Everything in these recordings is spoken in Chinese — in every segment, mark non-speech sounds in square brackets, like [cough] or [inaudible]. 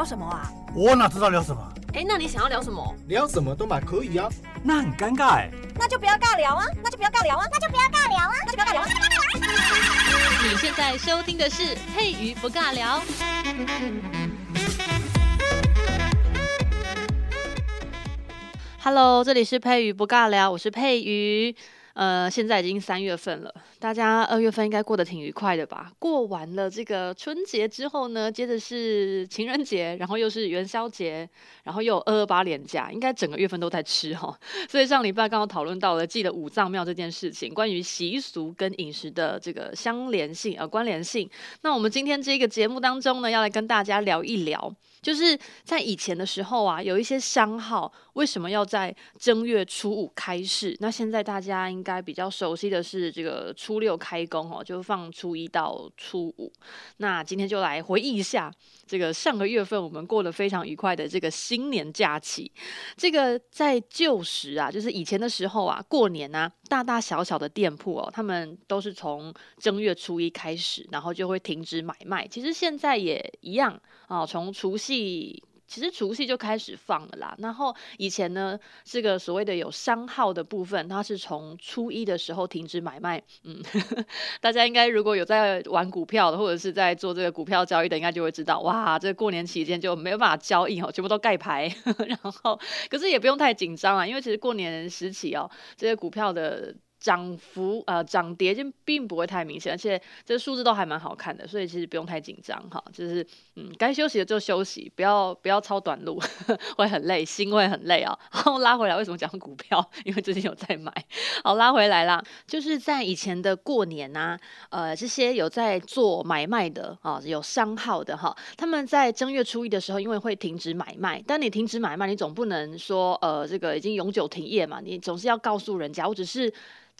聊什么啊？我哪知道聊什么？哎，那你想要聊什么？聊什么都嘛可以啊。那很尴尬哎。那就不要尬聊啊！那就不要尬聊啊！那就不要尬聊啊！那就不要尬聊啊！你现在收听的是佩瑜不尬聊。Hello，这里是佩瑜不尬聊，我是佩瑜。呃，现在已经三月份了，大家二月份应该过得挺愉快的吧？过完了这个春节之后呢，接着是情人节，然后又是元宵节，然后又二二八连假，应该整个月份都在吃哈。[laughs] 所以上礼拜刚刚讨论到了记得五脏庙这件事情，关于习俗跟饮食的这个相连性呃关联性。那我们今天这个节目当中呢，要来跟大家聊一聊。就是在以前的时候啊，有一些商号为什么要在正月初五开市？那现在大家应该比较熟悉的是这个初六开工哦，就放初一到初五。那今天就来回忆一下这个上个月份我们过得非常愉快的这个新年假期。这个在旧时啊，就是以前的时候啊，过年啊，大大小小的店铺哦，他们都是从正月初一开始，然后就会停止买卖。其实现在也一样啊，从除夕。戏其实除夕就开始放了啦，然后以前呢，这个所谓的有商号的部分，它是从初一的时候停止买卖。嗯，[laughs] 大家应该如果有在玩股票的，或者是在做这个股票交易的，应该就会知道，哇，这过年期间就没有办法交易哦，全部都盖牌。[laughs] 然后，可是也不用太紧张啊，因为其实过年时期哦，这些股票的。涨幅呃涨跌就并不会太明显，而且这数字都还蛮好看的，所以其实不用太紧张哈。就是嗯，该休息的就休息，不要不要超短路，呵 [laughs] 呵会很累，心会很累啊。[laughs] 然后拉回来，为什么讲股票？[laughs] 因为最近有在买。好，拉回来啦，就是在以前的过年啊，呃，这些有在做买卖的啊，有商号的哈，他们在正月初一的时候，因为会停止买卖，但你停止买卖，你总不能说呃这个已经永久停业嘛，你总是要告诉人家，我只是。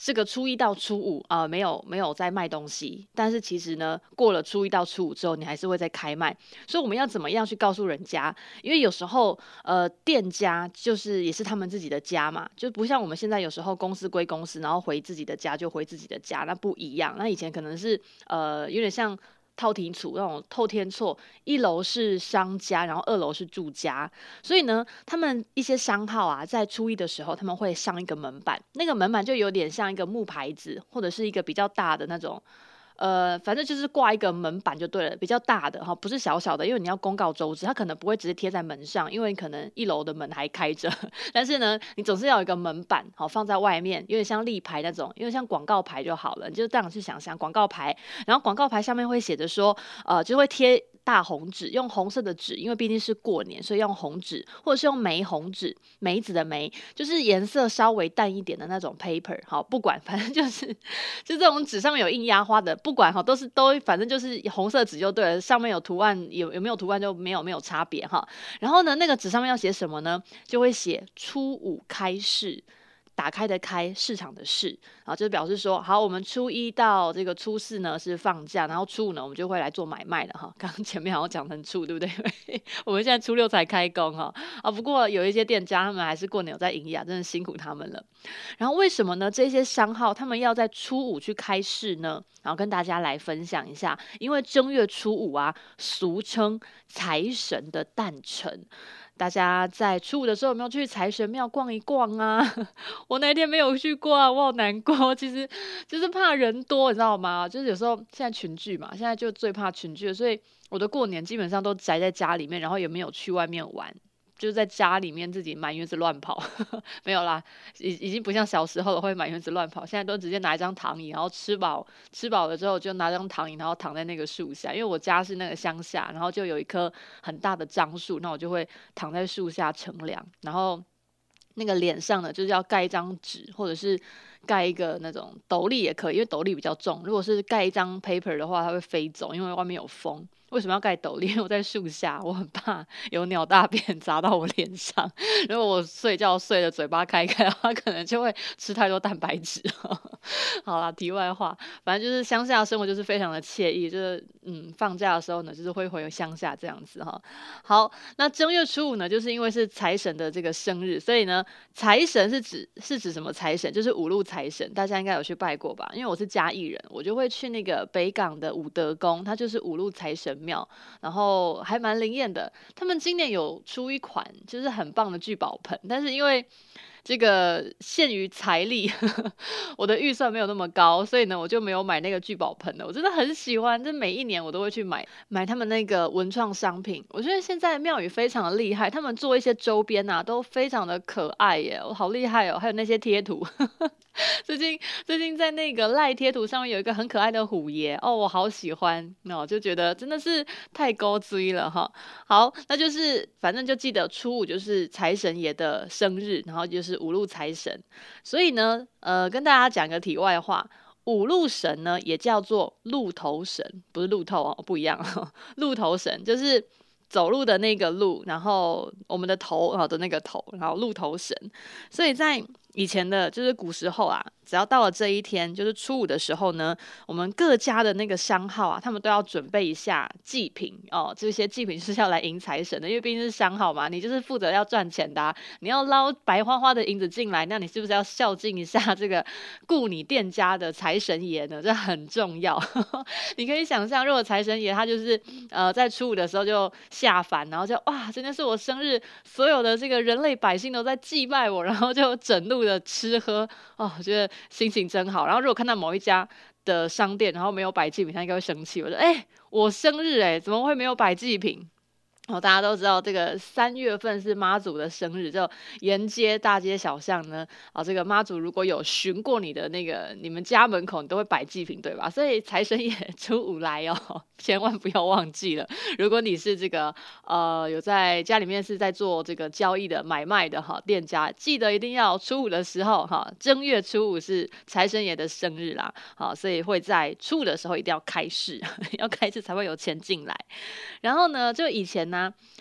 这个初一到初五啊、没有没有在卖东西，但是其实呢，过了初一到初五之后，你还是会在开卖。所以我们要怎么样去告诉人家？因为有时候呃，店家就是也是他们自己的家嘛，就不像我们现在有时候公司归公司，然后回自己的家就回自己的家，那不一样。那以前可能是呃，有点像。透天厝那种透天厝，一楼是商家，然后二楼是住家，所以呢，他们一些商号啊，在初一的时候他们会上一个门板，那个门板就有点像一个木牌子，或者是一个比较大的那种。呃，反正就是挂一个门板就对了，比较大的哈，不是小小的，因为你要公告周知，它可能不会直接贴在门上，因为可能一楼的门还开着，[laughs] 但是呢，你总是要有一个门板，好放在外面，有点像立牌那种，因为像广告牌就好了，你就这样去想象广告牌，然后广告牌上面会写着说，呃，就会贴。大红纸，用红色的纸，因为毕竟是过年，所以用红纸，或者是用玫红纸，梅子的梅，就是颜色稍微淡一点的那种 paper。好，不管，反正就是，就这种纸上面有印压花的，不管哈，都是都，反正就是红色纸就对了，上面有图案，有有没有图案就没有没有差别哈。然后呢，那个纸上面要写什么呢？就会写初五开市。打开的开，市场的市，啊，就表示说，好，我们初一到这个初四呢是放假，然后初五呢我们就会来做买卖的哈。[laughs] 刚刚前面好像讲成初，对不对？[laughs] 我们现在初六才开工哈，啊，不过有一些店家他们还是过年有在营业，啊真的辛苦他们了。然后为什么呢？这些商号他们要在初五去开市呢？然后跟大家来分享一下，因为正月初五啊，俗称财神的诞辰。大家在初五的时候有没有去财神庙逛一逛啊？[laughs] 我那天没有去过啊，我好难过。[laughs] 其实就是怕人多，你知道吗？就是有时候现在群聚嘛，现在就最怕群聚，所以我的过年基本上都宅在家里面，然后也没有去外面玩。就在家里面自己满院子乱跑，呵呵，没有啦，已已经不像小时候了会满院子乱跑，现在都直接拿一张躺椅，然后吃饱吃饱了之后就拿张躺椅，然后躺在那个树下，因为我家是那个乡下，然后就有一棵很大的樟树，那我就会躺在树下乘凉，然后那个脸上呢就是要盖一张纸，或者是盖一个那种斗笠也可以，因为斗笠比较重，如果是盖一张 paper 的话，它会飞走，因为外面有风。为什么要盖斗笠？[laughs] 因为我在树下，我很怕有鸟大便砸到我脸上。如果我睡觉睡的嘴巴开开的话，可能就会吃太多蛋白质。[laughs] 好啦，题外话，反正就是乡下生活就是非常的惬意，就是嗯，放假的时候呢，就是会回乡下这样子哈。好，那正月初五呢，就是因为是财神的这个生日，所以呢，财神是指是指什么财神？就是五路财神，大家应该有去拜过吧？因为我是嘉义人，我就会去那个北港的武德宫，它就是五路财神庙，然后还蛮灵验的。他们今年有出一款就是很棒的聚宝盆，但是因为这个限于财力，[laughs] 我的预算没有那么高，所以呢，我就没有买那个聚宝盆的。我真的很喜欢，这每一年我都会去买买他们那个文创商品。我觉得现在庙宇非常的厉害，他们做一些周边啊，都非常的可爱耶，我好厉害哦！还有那些贴图。[laughs] 最近最近在那个赖贴图上面有一个很可爱的虎爷哦，我好喜欢，哦就觉得真的是太高追了哈。好，那就是反正就记得初五就是财神爷的生日，然后就是是五路财神。所以呢，呃，跟大家讲个题外话，五路神呢也叫做鹿头神，不是路透哦，不一样。[laughs] 路头神就是走路的那个路，然后我们的头啊的那个头，然后鹿头神。所以在以前的就是古时候啊，只要到了这一天，就是初五的时候呢，我们各家的那个商号啊，他们都要准备一下祭品哦。这些祭品是要来迎财神的，因为毕竟是商号嘛，你就是负责要赚钱的，你要捞白花花的银子进来，那你是不是要孝敬一下 [laughs] 这个雇你店家的财神爷呢？这很重要。[laughs] 你可以想象，如果财神爷他就是呃在初五的时候就下凡，然后就哇，今天是我生日，所有的这个人类百姓都在祭拜我，然后就整路。的吃喝哦，我觉得心情真好。然后如果看到某一家的商店，然后没有摆祭品，他应该会生气。我说：“哎、我生日哎，怎么会没有摆祭品？”哦，大家都知道这个三月份是妈祖的生日，就沿街大街小巷呢，啊、这个妈祖如果有巡过你的那个你们家门口，你都会摆祭品，对吧？所以财神爷 [laughs] 初五来哦，千万不要忘记了。如果你是这个呃有在家里面是在做这个交易的买卖的哈店家，记得一定要初五的时候哈，正月初五是财神爷的生日啦，好，所以会在初五的时候一定要开市，[laughs] 要开市才会有钱进来。然后呢，就以前呢。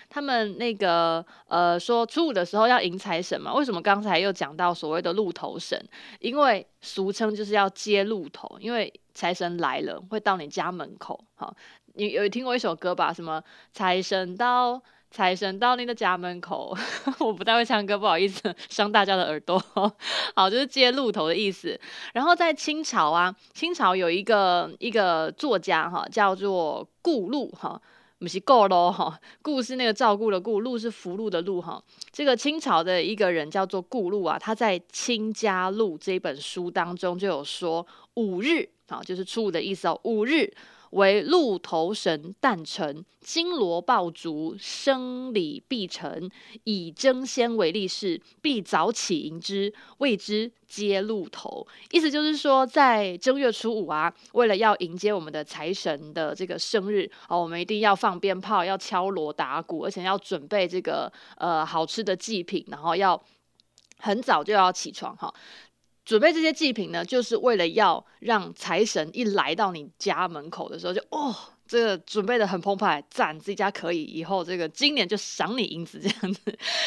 他们那个呃说初五的时候要迎财神嘛？为什么刚才又讲到所谓的鹿头神？因为俗称就是要接鹿头，因为财神来了会到你家门口。好，你有听过一首歌吧？什么财神到，财神到你的家门口。[laughs] 我不太会唱歌，不好意思伤大家的耳朵。[laughs] 好，就是接鹿头的意思。然后在清朝啊，清朝有一个一个作家哈，叫做顾陆哈。不是顾咯哈，顾是那个照顾的顾，路是福禄的路哈。这个清朝的一个人叫做顾禄啊，他在《清家录》这本书当中就有说五日啊，就是初五的意思哦，五日。为鹿头神诞辰，金罗爆竹，生礼必成，以争先为利事，必早起迎之，谓之接鹿头。意思就是说，在正月初五啊，为了要迎接我们的财神的这个生日，哦，我们一定要放鞭炮，要敲锣打鼓，而且要准备这个呃好吃的祭品，然后要很早就要起床哈。准备这些祭品呢，就是为了要让财神一来到你家门口的时候就，哦。这个准备的很澎湃，赞自己家可以，以后这个今年就赏你银子这样子。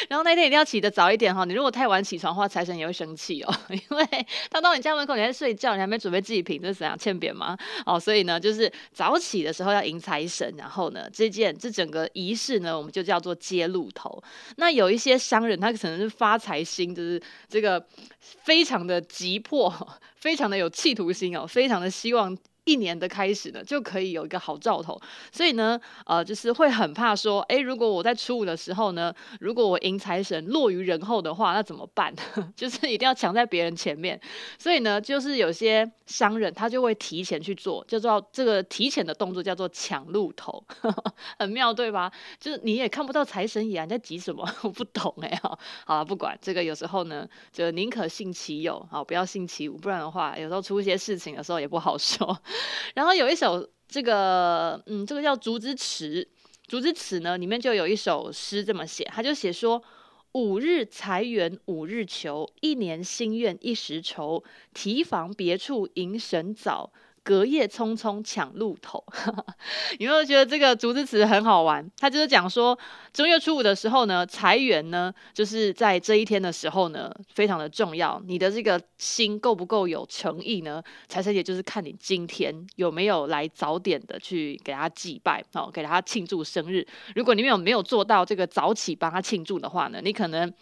然后那天一定要起得早一点哈，你如果太晚起床的话，财神也 [laughs] 会生气哦，因为他到你家门口，你还在睡觉，你还没准备祭品，这是怎样欠扁吗？哦，所以呢，就是早起的时候要迎财神，然后呢，这件这整个仪式呢，我们就叫做接路头。那有一些商人，他可能是发财心，就是这个非常的急迫，[laughs] 非常的有企图心哦，[laughs] 非常的希望。一年的开始呢，就可以有一个好兆头，所以呢，呃，就是会很怕说，诶，如果我在初五的时候呢，如果我迎财神落于人后的话，那怎么办？[laughs] 就是一定要抢在别人前面，所以呢，就是有些商人他就会提前去做，就叫这个提前的动作叫做抢路头，[laughs] 很妙对吧？就是你也看不到财神爷，你在急什么？[laughs] 我不懂哎，好，好了，不管这个，有时候呢，就宁可信其有，好，不要信其无，不然的话，有时候出一些事情的时候也不好说。[laughs] 然后有一首这个，嗯，这个叫《竹枝词》，《竹枝词》呢里面就有一首诗这么写，他就写说：五日财源五日求，一年心愿一时愁，提防别处迎神早。隔夜匆匆抢路头，[laughs] 有没有觉得这个竹枝词很好玩？他就是讲说，正月初五的时候呢，财源呢，就是在这一天的时候呢，非常的重要。你的这个心够不够有诚意呢？财神爷就是看你今天有没有来早点的去给他祭拜，哦，给他庆祝生日。如果你没有没有做到这个早起帮他庆祝的话呢，你可能。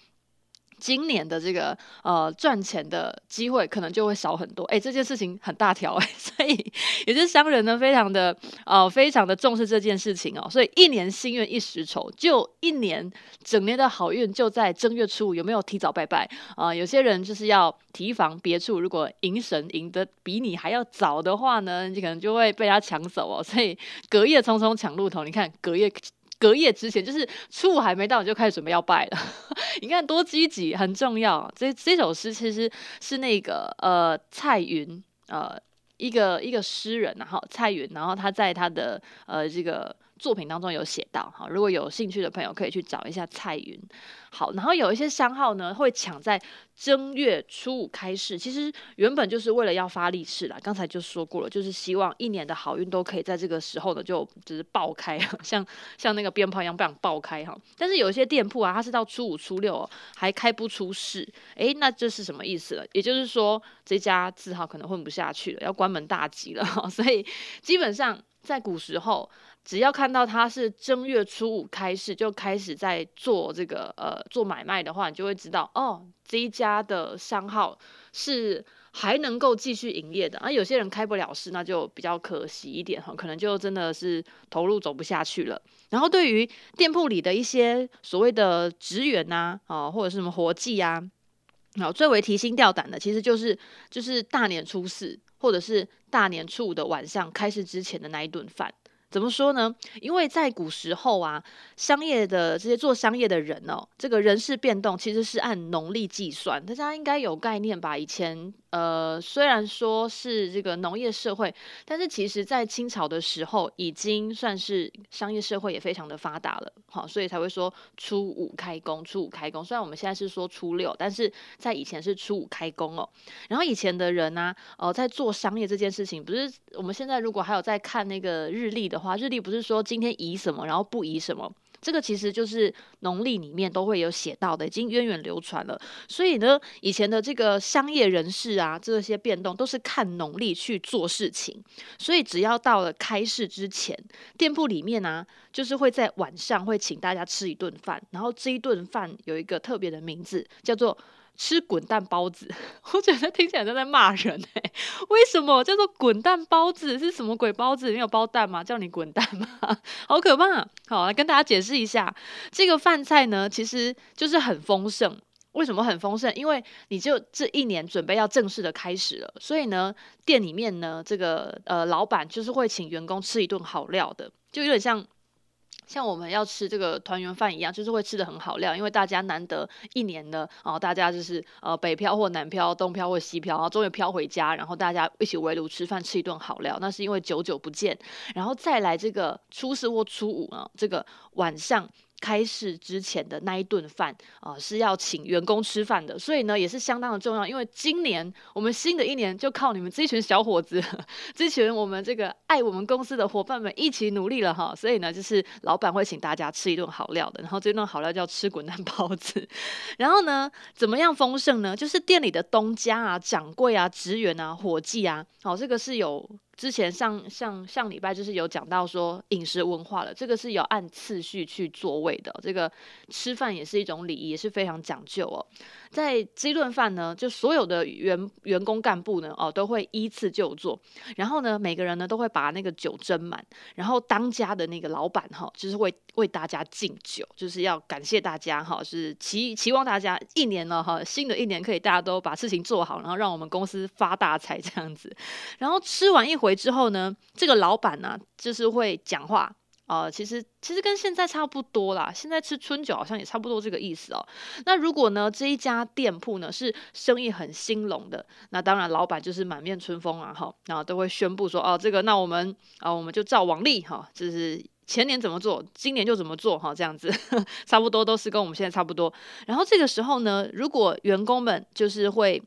今年的这个呃赚钱的机会可能就会少很多，哎，这件事情很大条哎，[laughs] 所以有些商人呢非常的呃非常的重视这件事情哦，所以一年心愿一时酬，就一年整年的好运就在正月初五，有没有提早拜拜？啊、有些人就是要提防别处，如果迎神迎得比你还要早的话呢，你可能就会被他抢走哦，所以隔夜匆匆抢路头，你看隔夜。隔夜之前，就是初五还没到，就开始准备要拜了。[laughs] 你看多积极，很重要。这这首诗其实是那个呃蔡云呃一个一个诗人，然后蔡云，然后他在他的呃这个。作品当中有写到哈，如果有兴趣的朋友可以去找一下蔡云。好，然后有一些商号呢会抢在正月初五开市，其实原本就是为了要发利市啦。刚才就说过了，就是希望一年的好运都可以在这个时候呢就就是爆开，[laughs] 像像那个鞭炮一样不想爆开哈。但是有一些店铺啊，它是到初五初六还开不出市，诶，那这是什么意思了？也就是说这家字号可能混不下去了，要关门大吉了。所以基本上在古时候。只要看到他是正月初五开市，就开始在做这个呃做买卖的话，你就会知道哦，这一家的商号是还能够继续营业的。而、啊、有些人开不了市，那就比较可惜一点哈，可能就真的是投入走不下去了。然后对于店铺里的一些所谓的职员呐啊，啊，或者是什么伙计啊，啊，最为提心吊胆的，其实就是就是大年初四或者是大年初五的晚上开始之前的那一顿饭。怎么说呢？因为在古时候啊，商业的这些做商业的人哦，这个人事变动其实是按农历计算，大家应该有概念吧？以前。呃，虽然说是这个农业社会，但是其实在清朝的时候，已经算是商业社会也非常的发达了，好，所以才会说初五开工，初五开工。虽然我们现在是说初六，但是在以前是初五开工哦。然后以前的人呢、啊，呃，在做商业这件事情，不是我们现在如果还有在看那个日历的话，日历不是说今天宜什么，然后不宜什么。这个其实就是农历里面都会有写到的，已经源远流传了。所以呢，以前的这个商业人士啊，这些变动都是看农历去做事情。所以只要到了开市之前，店铺里面呢、就是会在晚上会请大家吃一顿饭，然后这一顿饭有一个特别的名字，叫做。吃滚蛋包子，[laughs] 我觉得听起来都在骂人哎、为什么叫做滚蛋包子？是什么鬼包子？你有包蛋吗？叫你滚蛋吗？[laughs] 好可怕！好，来跟大家解释一下，这个饭菜呢，其实就是很丰盛。为什么很丰盛？因为你就这一年准备要正式的开始了，所以呢，店里面呢，这个呃老板就是会请员工吃一顿好料的，就有点像。像我们要吃这个团圆饭一样，就是会吃得很好料，因为大家难得一年的哦，大家就是呃北漂或南漂、东漂或西漂，然后终于漂回家，然后大家一起围炉吃饭，吃一顿好料，那是因为久久不见，然后再来这个初四或初五啊，这个晚上。开市之前的那一顿饭啊，是要请员工吃饭的，所以呢也是相当的重要。因为今年我们新的一年就靠你们这群小伙子，[laughs] 这群我们这个爱我们公司的伙伴们一起努力了哈。所以呢，就是老板会请大家吃一顿好料的，然后这顿好料叫吃滚蛋包子。[laughs] 然后呢，怎么样丰盛呢？就是店里的东家啊、掌柜啊、职员啊、伙计啊，好，这个是有。之前上上上礼拜就是有讲到说饮食文化了，这个是有按次序去座位的，这个吃饭也是一种礼仪，也是非常讲究哦。在这顿饭呢，就所有的员员工干部呢，哦，都会依次就座，然后呢，每个人呢都会把那个酒斟满，然后当家的那个老板哈，就是会为大家敬酒，就是要感谢大家哈，是期期望大家一年了哈，新的一年可以大家都把事情做好，然后让我们公司发大财这样子。然后吃完一回。之后呢，这个老板呢，就是会讲话，呃，其实其实跟现在差不多啦。现在吃春酒好像也差不多这个意思哦。那如果呢，这一家店铺呢是生意很兴隆的，那当然老板就是满面春风啊，哈，然后都会宣布说，哦，这个那我们啊，我们就照往例哈，就是前年怎么做，今年就怎么做哈，这样子 [laughs] 差不多都是跟我们现在差不多。然后这个时候呢，如果员工们就是会。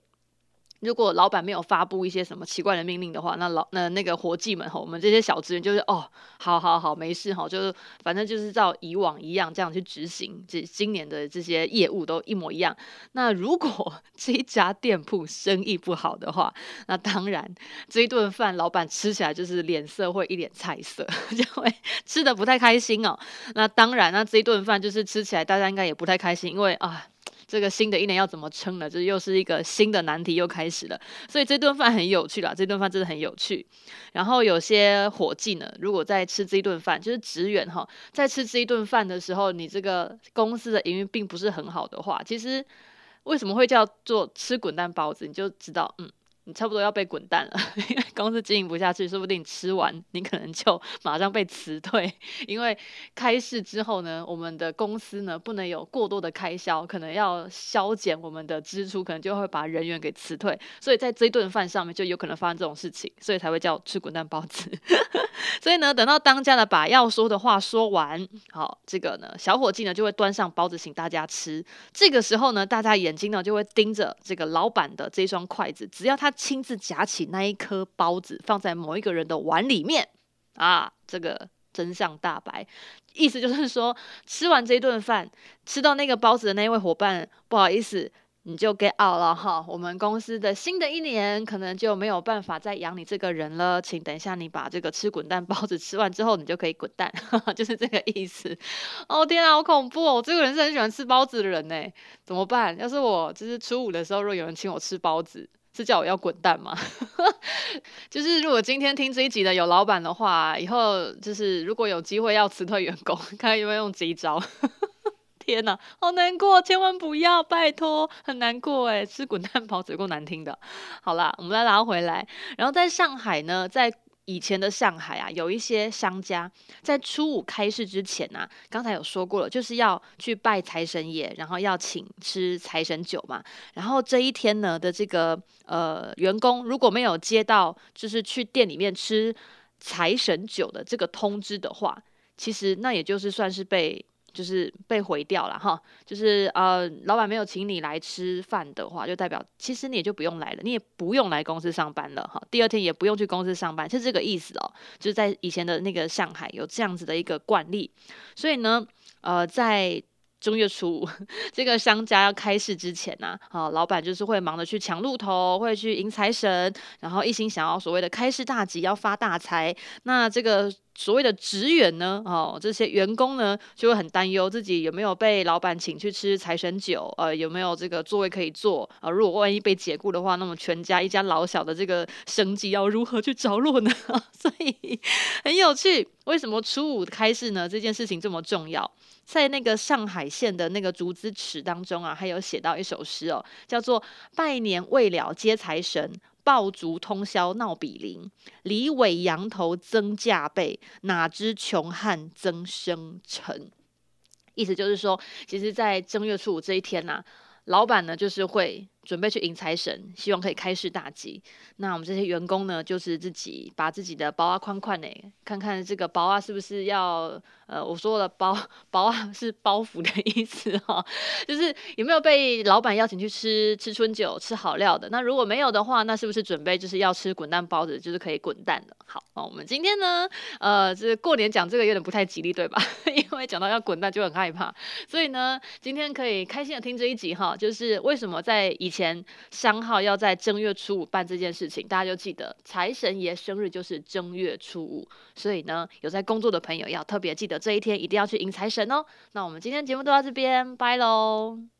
如果老板没有发布一些什么奇怪的命令的话，那老那那个伙计们哈，我们这些小职员就是哦，好好好，没事哈，就是反正就是照以往一样这样去执行，这今年的这些业务都一模一样。那如果 [laughs] 这一家店铺生意不好的话，那当然这一顿饭老板吃起来就是脸色会一脸菜色，[laughs] 就会吃的不太开心哦。那当然，那这一顿饭就是吃起来大家应该也不太开心，因为啊。这个新的一年要怎么撑呢？这又是一个新的难题又开始了。所以这顿饭很有趣啦，这顿饭真的很有趣。然后有些伙计呢，如果在吃这一顿饭，就是职员哈，在吃这一顿饭的时候，你这个公司的营运并不是很好的话，其实为什么会叫做吃滚蛋包子，你就知道，嗯。你差不多要被滚蛋了，[laughs] 因为公司经营不下去，说不定吃完你可能就马上被辞退。因为开市之后呢，我们的公司呢不能有过多的开销，可能要削减我们的支出，可能就会把人员给辞退。所以在这一顿饭上面就有可能发生这种事情，所以才会叫吃滚蛋包子。[laughs] 所以呢，等到当家的把要说的话说完，好，这个呢小伙计呢就会端上包子请大家吃。这个时候呢，大家眼睛呢就会盯着这个老板的这双筷子，只要他。亲自夹起那一颗包子，放在某一个人的碗里面啊，这个真相大白，意思就是说，吃完这顿饭，吃到那个包子的那一位伙伴，不好意思，你就 get out 了哈。我们公司的新的一年可能就没有办法再养你这个人了，请等一下你把这个吃滚蛋包子吃完之后，你就可以滚蛋，[laughs] 就是这个意思。哦天啊，好恐怖哦！这个人是很喜欢吃包子的人呢，怎么办？要是我就是初五的时候，如果有人请我吃包子。是叫我要滚蛋吗？[laughs] 就是如果今天听这一集的有老板的话，以后就是如果有机会要辞退员工，[laughs] 看看有没有用这一招。天哪，好难过，千万不要，拜托，很难过哎，吃滚蛋包子够难听的。好啦，我们来拉回来，然后在上海呢，在。以前的上海啊，有一些商家在初五开市之前啊，刚才有说过了，就是要去拜财神爷，然后要请吃财神酒嘛。然后这一天呢的这个呃员工如果没有接到就是去店里面吃财神酒的这个通知的话，其实那也就是算是被。就是被毁掉了哈，就是呃，老板没有请你来吃饭的话，就代表其实你也就不用来了，你也不用来公司上班了哈。第二天也不用去公司上班，是这个意思哦。就是在以前的那个上海有这样子的一个惯例，所以呢，呃，在正月初五 [laughs] 这个商家要开市之前呢，啊，老板就是会忙着去抢路头，会去迎财神，然后一心想要所谓的开市大吉，要发大财。那这个。所谓的职员呢，哦，这些员工呢，就会很担忧自己有没有被老板请去吃财神酒，呃，有没有这个座位可以坐啊，如果万一被解雇的话，那么全家一家老小的这个生计要如何去着落呢？[laughs] 所以很有趣，为什么初五开市呢？这件事情这么重要，在那个上海县的那个竹枝词当中啊，还有写到一首诗哦，叫做“拜年未了接财神”。爆竹通宵闹比邻，李伟羊头增价倍，哪知穷汉增生辰。意思就是说，其实，在正月初五这一天呐、老板呢就是会准备去迎财神，希望可以开市大吉。那我们这些员工呢，就是自己把自己的包啊宽宽呢，看看这个包啊是不是要。呃，我说的包包啊是包袱的意思哈、就是有没有被老板邀请去吃吃春酒、吃好料的？那如果没有的话，那是不是准备就是要吃滚蛋包子，就是可以滚蛋的？好，那我们今天呢，呃，这过年讲这个有点不太吉利，对吧？[laughs] 因为讲到要滚蛋就很害怕，所以呢，今天可以开心的听这一集哈，就是为什么在以前商号要在正月初五办这件事情，大家就记得财神爷生日就是正月初五，所以呢，有在工作的朋友要特别记得。这一天一定要去迎财神哦！那我们今天节目就到这边，拜喽。